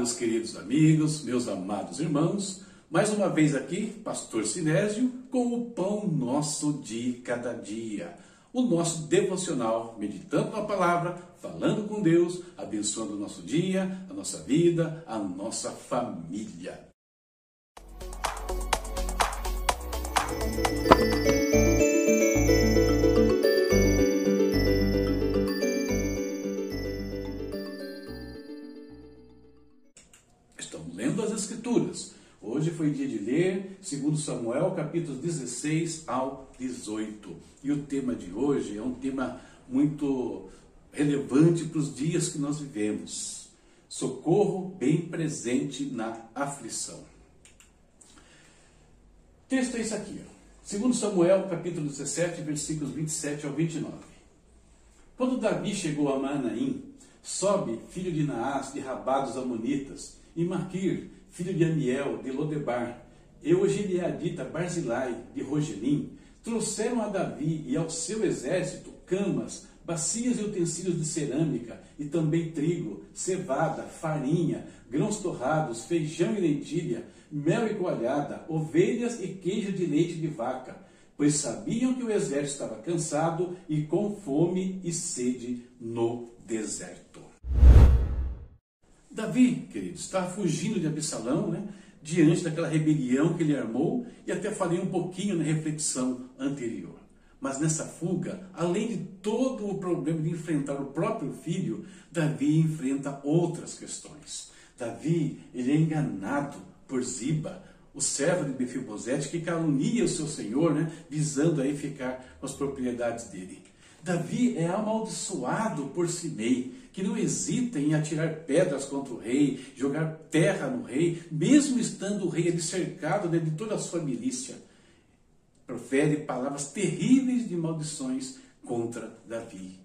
meus queridos amigos, meus amados irmãos. Mais uma vez aqui, Pastor Sinésio, com o Pão Nosso de Cada Dia. O nosso devocional, meditando na palavra, falando com Deus, abençoando o nosso dia, a nossa vida, a nossa família. Escrituras. Hoje foi dia de ler, segundo Samuel, capítulos 16 ao 18. E o tema de hoje é um tema muito relevante para os dias que nós vivemos. Socorro bem presente na aflição. O texto é esse aqui, segundo Samuel, capítulo 17, versículos 27 ao 29. Quando Davi chegou a Manaim, Sobe, filho de Naás, de Rabá dos Amonitas, e Maquir, filho de Amiel, de Lodebar, e o Gileadita Barzilai, de Rogelim, trouxeram a Davi e ao seu exército camas, bacias e utensílios de cerâmica, e também trigo, cevada, farinha, grãos torrados, feijão e lentilha, mel e coalhada, ovelhas e queijo de leite de vaca, pois sabiam que o exército estava cansado e com fome e sede no deserto. Davi, queridos, estava fugindo de Absalão, né? diante daquela rebelião que ele armou, e até falei um pouquinho na reflexão anterior. Mas nessa fuga, além de todo o problema de enfrentar o próprio filho, Davi enfrenta outras questões. Davi, ele é enganado por Ziba, o servo de Mefibosete, que calunia o seu senhor, né, visando aí ficar com as propriedades dele. Davi é amaldiçoado por Simei, que não hesita em atirar pedras contra o rei, jogar terra no rei, mesmo estando o rei ali cercado né, de toda a sua milícia. Profere palavras terríveis de maldições contra Davi.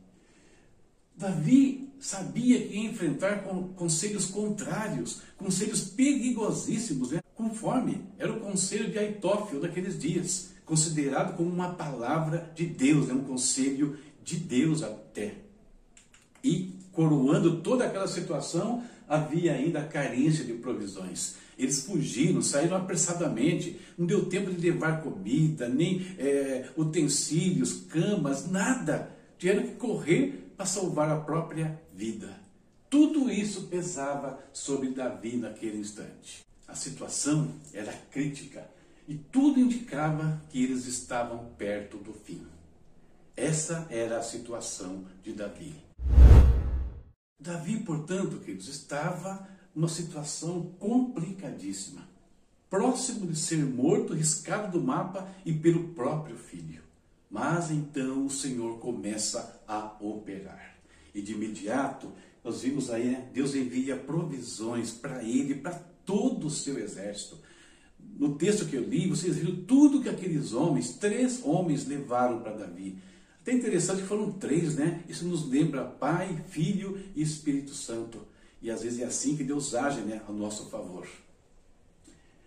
Davi sabia que ia enfrentar conselhos contrários, conselhos perigosíssimos, né? conforme era o conselho de Aitófilo daqueles dias, considerado como uma palavra de Deus, né? um conselho de Deus até. E coroando toda aquela situação, havia ainda a carência de provisões. Eles fugiram, saíram apressadamente, não deu tempo de levar comida, nem é, utensílios, camas, nada. Tiveram que correr para salvar a própria vida. Tudo isso pesava sobre Davi naquele instante. A situação era crítica e tudo indicava que eles estavam perto do fim. Essa era a situação de Davi. Davi, portanto, queridos, estava numa situação complicadíssima, próximo de ser morto, riscado do mapa e pelo próprio filho. Mas então o Senhor começa a operar. E de imediato, nós vimos aí, né, Deus envia provisões para ele, para todo o seu exército. No texto que eu li, vocês viram tudo que aqueles homens, três homens, levaram para Davi. Até interessante que foram três, né? Isso nos lembra Pai, Filho e Espírito Santo. E às vezes é assim que Deus age né, a nosso favor.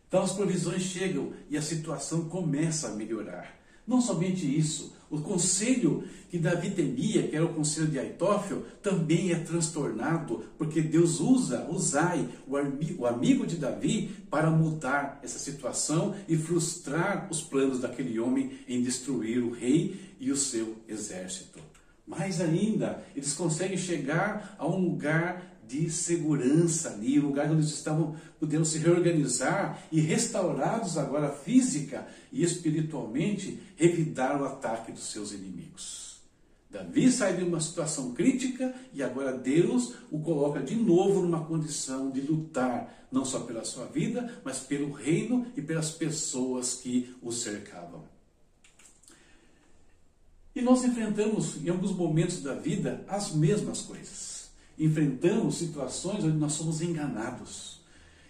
Então as provisões chegam e a situação começa a melhorar. Não somente isso, o conselho que Davi temia, que era o conselho de Aitófel, também é transtornado, porque Deus usa Uzai, o amigo de Davi, para mudar essa situação e frustrar os planos daquele homem em destruir o rei e o seu exército. Mais ainda, eles conseguem chegar a um lugar de segurança ali, um lugar onde eles estavam podendo se reorganizar e restaurados agora física e espiritualmente, revidar o ataque dos seus inimigos. Davi sai de uma situação crítica e agora Deus o coloca de novo numa condição de lutar, não só pela sua vida, mas pelo reino e pelas pessoas que o cercavam. E nós enfrentamos em alguns momentos da vida as mesmas coisas enfrentamos situações onde nós somos enganados.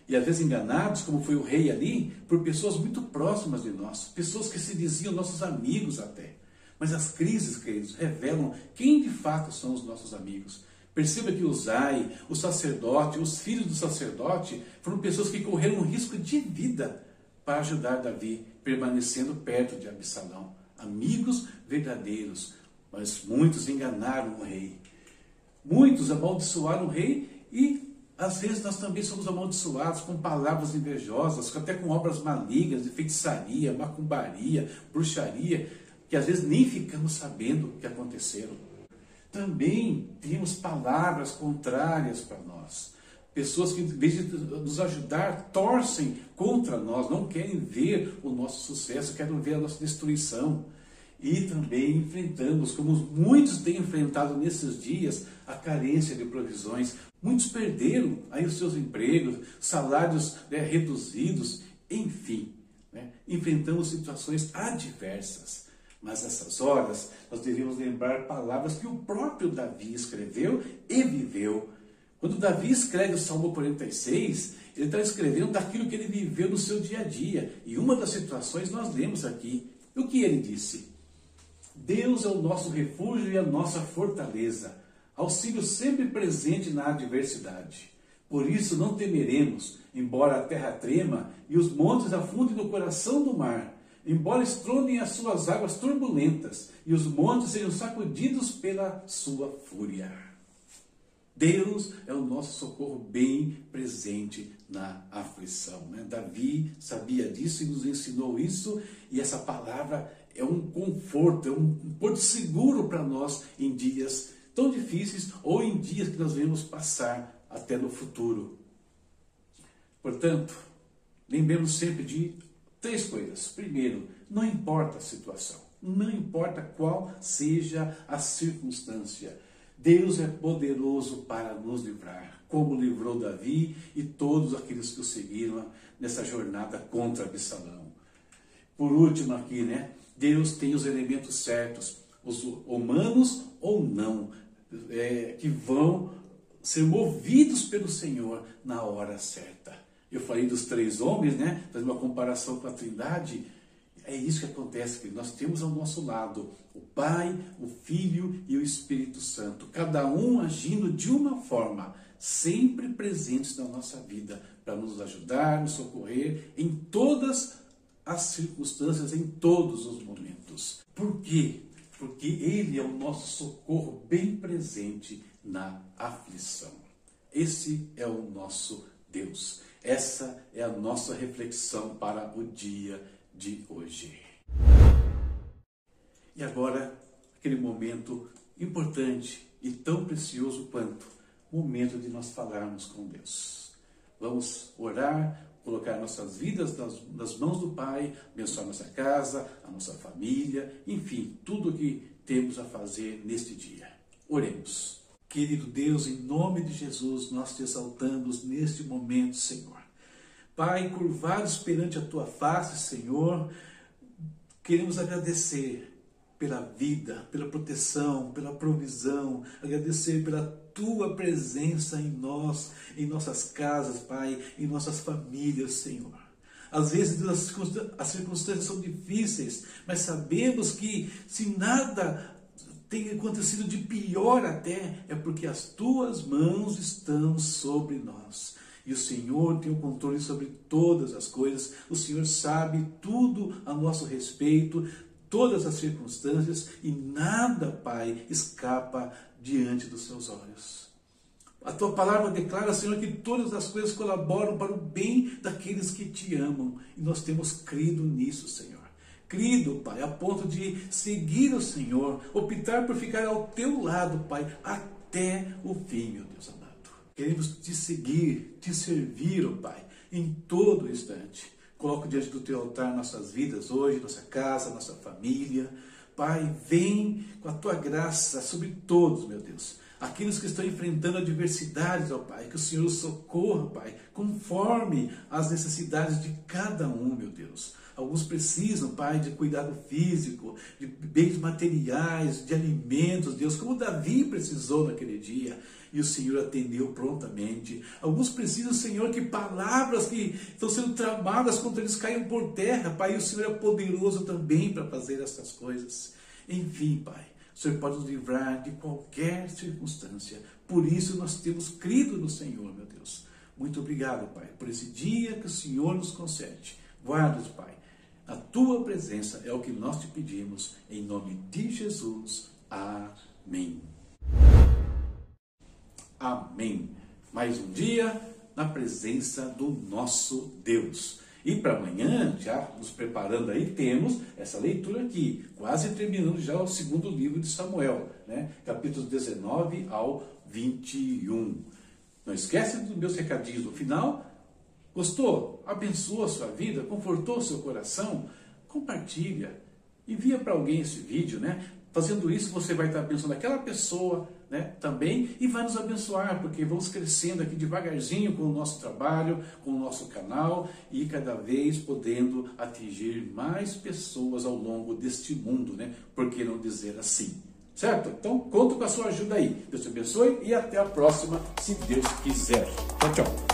E às vezes enganados, como foi o rei ali, por pessoas muito próximas de nós, pessoas que se diziam nossos amigos até. Mas as crises, queridos, revelam quem de fato são os nossos amigos. Perceba que Zai, o sacerdote, os filhos do sacerdote foram pessoas que correram um risco de vida para ajudar Davi, permanecendo perto de Absalão. Amigos verdadeiros, mas muitos enganaram o rei. Muitos amaldiçoaram o rei e Às vezes nós também somos amaldiçoados com palavras invejosas, até com obras malignas de feitiçaria, macumbaria, bruxaria, que às vezes nem ficamos sabendo que aconteceram. Também temos palavras contrárias para nós. Pessoas que, em vez de nos ajudar, torcem contra nós, não querem ver o nosso sucesso, querem ver a nossa destruição. E também enfrentamos, como muitos têm enfrentado nesses dias, a carência de provisões. Muitos perderam aí os seus empregos, salários né, reduzidos, enfim. Né, enfrentamos situações adversas. Mas nessas horas, nós devemos lembrar palavras que o próprio Davi escreveu e viveu. Quando Davi escreve o Salmo 46, ele está escrevendo daquilo que ele viveu no seu dia a dia. E uma das situações nós lemos aqui. O que ele disse? Deus é o nosso refúgio e a nossa fortaleza, auxílio sempre presente na adversidade. Por isso não temeremos, embora a terra trema e os montes afundem no coração do mar, embora estrondem as suas águas turbulentas e os montes sejam sacudidos pela sua fúria. Deus é o nosso socorro bem presente na aflição. Né? Davi sabia disso e nos ensinou isso, e essa palavra é um conforto, é um porto seguro para nós em dias tão difíceis ou em dias que nós vamos passar até no futuro. Portanto, lembremos sempre de três coisas. Primeiro, não importa a situação, não importa qual seja a circunstância, Deus é poderoso para nos livrar, como livrou Davi e todos aqueles que o seguiram nessa jornada contra Absalão. Por último aqui, né? Deus tem os elementos certos, os humanos ou não, é, que vão ser movidos pelo Senhor na hora certa. Eu falei dos três homens, né? Fazendo uma comparação com a Trindade. É isso que acontece, nós temos ao nosso lado o Pai, o Filho e o Espírito Santo, cada um agindo de uma forma, sempre presentes na nossa vida, para nos ajudar, nos socorrer em todas as circunstâncias em todos os momentos. Por quê? Porque Ele é o nosso socorro bem presente na aflição. Esse é o nosso Deus. Essa é a nossa reflexão para o dia de hoje. E agora, aquele momento importante e tão precioso quanto momento de nós falarmos com Deus. Vamos orar, colocar nossas vidas nas, nas mãos do Pai, abençoar nossa casa, a nossa família, enfim, tudo o que temos a fazer neste dia. Oremos. Querido Deus, em nome de Jesus, nós te exaltamos neste momento, Senhor. Pai, curvados perante a tua face, Senhor, queremos agradecer pela vida, pela proteção, pela provisão, agradecer pela tua presença em nós, em nossas casas, Pai, em nossas famílias, Senhor. Às vezes as circunstâncias são difíceis, mas sabemos que se nada tem acontecido de pior até, é porque as tuas mãos estão sobre nós. E o Senhor tem o controle sobre todas as coisas, o Senhor sabe tudo a nosso respeito, todas as circunstâncias e nada, Pai, escapa diante dos seus olhos. A tua palavra declara, Senhor, que todas as coisas colaboram para o bem daqueles que te amam. E nós temos crido nisso, Senhor. Crido, Pai, a ponto de seguir o Senhor, optar por ficar ao teu lado, Pai, até o fim, meu Deus amado. Queremos te seguir, te servir, ó Pai, em todo instante. Coloco diante do teu altar nossas vidas hoje, nossa casa, nossa família. Pai, vem com a tua graça sobre todos, meu Deus. Aqueles que estão enfrentando adversidades, ó Pai, que o Senhor socorra, Pai, conforme as necessidades de cada um, meu Deus. Alguns precisam, Pai, de cuidado físico, de bens materiais, de alimentos, Deus, como Davi precisou naquele dia. E o Senhor atendeu prontamente. Alguns precisam, Senhor, que palavras que estão sendo tramadas contra eles caiam por terra, Pai. E o Senhor é poderoso também para fazer essas coisas. Enfim, Pai, o Senhor pode nos livrar de qualquer circunstância. Por isso nós temos crido no Senhor, meu Deus. Muito obrigado, Pai, por esse dia que o Senhor nos concede. Guarda-os, Pai a tua presença é o que nós te pedimos, em nome de Jesus. Amém. Amém. mais um dia na presença do nosso Deus. E para amanhã, já nos preparando aí, temos essa leitura aqui, quase terminando já o segundo livro de Samuel, né? capítulos 19 ao 21. Não esquece dos meus recadinhos no final. Gostou? Abençoou a sua vida? Confortou o seu coração? Compartilha. Envia para alguém esse vídeo, né? Fazendo isso, você vai estar abençoando aquela pessoa né, também e vai nos abençoar, porque vamos crescendo aqui devagarzinho com o nosso trabalho, com o nosso canal e cada vez podendo atingir mais pessoas ao longo deste mundo, né? Por que não dizer assim? Certo? Então, conto com a sua ajuda aí. Deus te abençoe e até a próxima, se Deus quiser. Tchau, tchau.